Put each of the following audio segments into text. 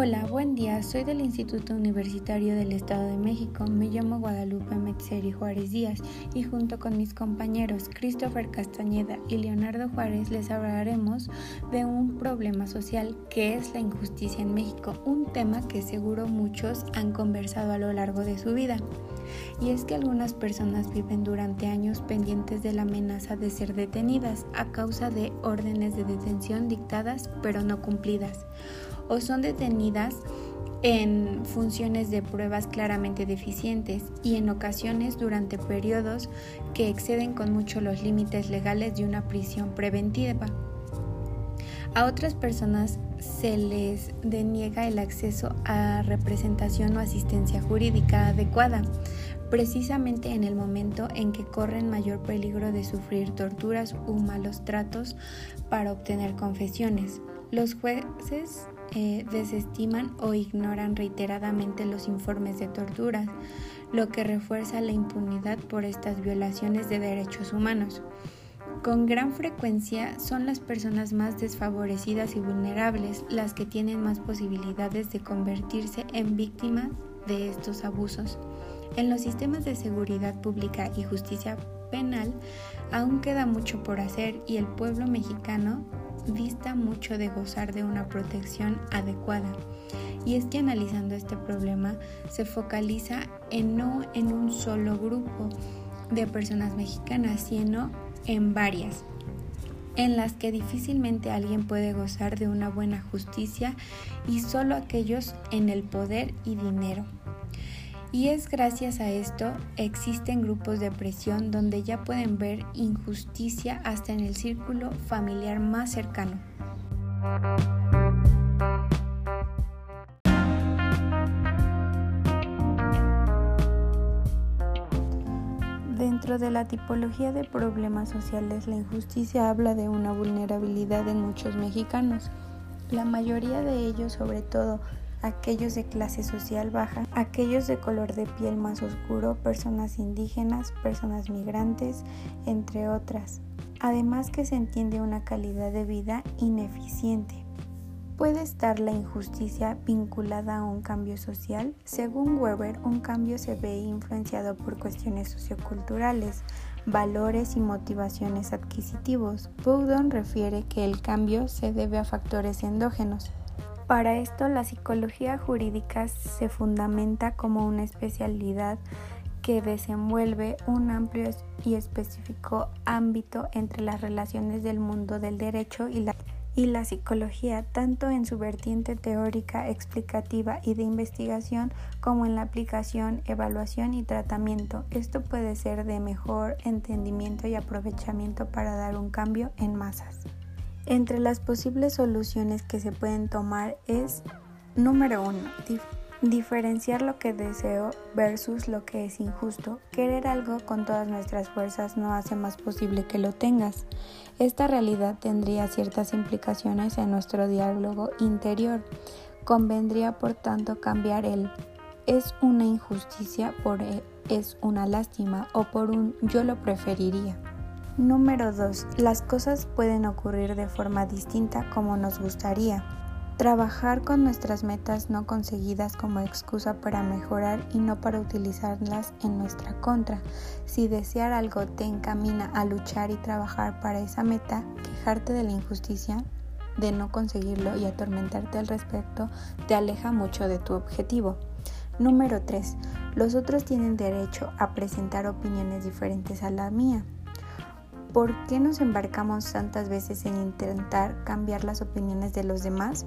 Hola, buen día. Soy del Instituto Universitario del Estado de México. Me llamo Guadalupe Metzeri Juárez Díaz y junto con mis compañeros Christopher Castañeda y Leonardo Juárez les hablaremos de un problema social que es la injusticia en México, un tema que seguro muchos han conversado a lo largo de su vida. Y es que algunas personas viven durante años pendientes de la amenaza de ser detenidas a causa de órdenes de detención dictadas pero no cumplidas o son detenidas en funciones de pruebas claramente deficientes y en ocasiones durante periodos que exceden con mucho los límites legales de una prisión preventiva. A otras personas se les deniega el acceso a representación o asistencia jurídica adecuada, precisamente en el momento en que corren mayor peligro de sufrir torturas u malos tratos para obtener confesiones. Los jueces eh, desestiman o ignoran reiteradamente los informes de tortura, lo que refuerza la impunidad por estas violaciones de derechos humanos. Con gran frecuencia son las personas más desfavorecidas y vulnerables las que tienen más posibilidades de convertirse en víctimas de estos abusos. En los sistemas de seguridad pública y justicia penal aún queda mucho por hacer y el pueblo mexicano dista mucho de gozar de una protección adecuada. Y es que analizando este problema se focaliza en no en un solo grupo de personas mexicanas, sino en varias, en las que difícilmente alguien puede gozar de una buena justicia y solo aquellos en el poder y dinero. Y es gracias a esto existen grupos de presión donde ya pueden ver injusticia hasta en el círculo familiar más cercano. Dentro de la tipología de problemas sociales, la injusticia habla de una vulnerabilidad en muchos mexicanos. La mayoría de ellos, sobre todo aquellos de clase social baja, aquellos de color de piel más oscuro, personas indígenas, personas migrantes, entre otras. Además que se entiende una calidad de vida ineficiente. ¿Puede estar la injusticia vinculada a un cambio social? Según Weber, un cambio se ve influenciado por cuestiones socioculturales, valores y motivaciones adquisitivos. Bowdon refiere que el cambio se debe a factores endógenos, para esto, la psicología jurídica se fundamenta como una especialidad que desenvuelve un amplio y específico ámbito entre las relaciones del mundo del derecho y la, y la psicología, tanto en su vertiente teórica, explicativa y de investigación, como en la aplicación, evaluación y tratamiento. Esto puede ser de mejor entendimiento y aprovechamiento para dar un cambio en masas. Entre las posibles soluciones que se pueden tomar es, número uno, diferenciar lo que deseo versus lo que es injusto. Querer algo con todas nuestras fuerzas no hace más posible que lo tengas. Esta realidad tendría ciertas implicaciones en nuestro diálogo interior. Convendría, por tanto, cambiar el es una injusticia por es una lástima o por un yo lo preferiría. Número 2. Las cosas pueden ocurrir de forma distinta como nos gustaría. Trabajar con nuestras metas no conseguidas como excusa para mejorar y no para utilizarlas en nuestra contra. Si desear algo te encamina a luchar y trabajar para esa meta, quejarte de la injusticia de no conseguirlo y atormentarte al respecto te aleja mucho de tu objetivo. Número 3. Los otros tienen derecho a presentar opiniones diferentes a la mía. ¿Por qué nos embarcamos tantas veces en intentar cambiar las opiniones de los demás?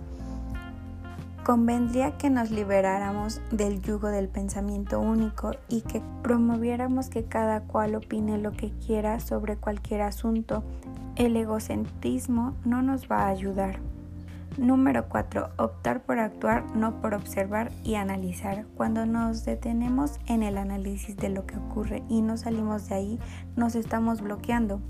Convendría que nos liberáramos del yugo del pensamiento único y que promoviéramos que cada cual opine lo que quiera sobre cualquier asunto. El egocentrismo no nos va a ayudar. Número 4. Optar por actuar, no por observar y analizar. Cuando nos detenemos en el análisis de lo que ocurre y no salimos de ahí, nos estamos bloqueando.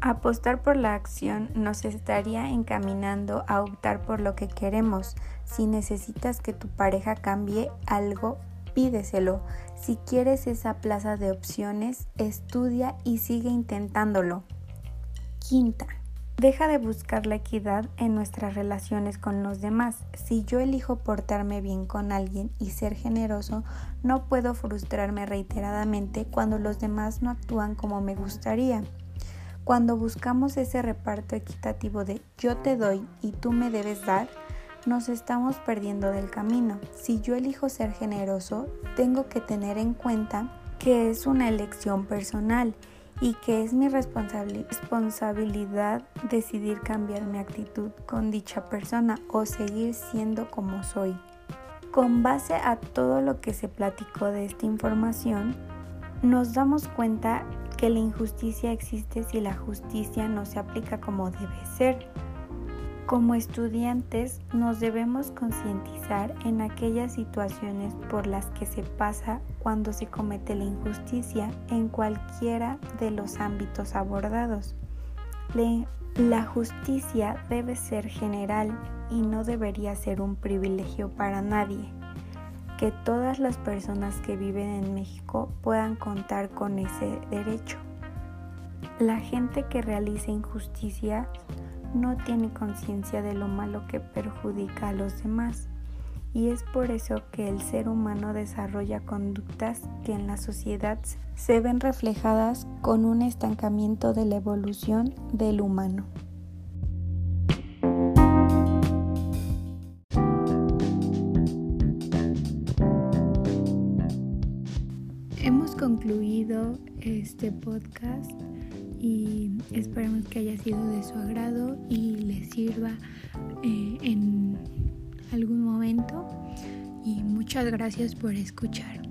Apostar por la acción nos estaría encaminando a optar por lo que queremos. Si necesitas que tu pareja cambie algo, pídeselo. Si quieres esa plaza de opciones, estudia y sigue intentándolo. Quinta. Deja de buscar la equidad en nuestras relaciones con los demás. Si yo elijo portarme bien con alguien y ser generoso, no puedo frustrarme reiteradamente cuando los demás no actúan como me gustaría. Cuando buscamos ese reparto equitativo de yo te doy y tú me debes dar, nos estamos perdiendo del camino. Si yo elijo ser generoso, tengo que tener en cuenta que es una elección personal y que es mi responsabilidad decidir cambiar mi actitud con dicha persona o seguir siendo como soy. Con base a todo lo que se platicó de esta información, nos damos cuenta que la injusticia existe si la justicia no se aplica como debe ser. Como estudiantes nos debemos concientizar en aquellas situaciones por las que se pasa cuando se comete la injusticia en cualquiera de los ámbitos abordados. La justicia debe ser general y no debería ser un privilegio para nadie. Que todas las personas que viven en México puedan contar con ese derecho. La gente que realiza injusticia no tiene conciencia de lo malo que perjudica a los demás. Y es por eso que el ser humano desarrolla conductas que en la sociedad se ven reflejadas con un estancamiento de la evolución del humano. Hemos concluido este podcast y esperemos que haya sido de su agrado y les sirva eh, en algún momento y muchas gracias por escuchar.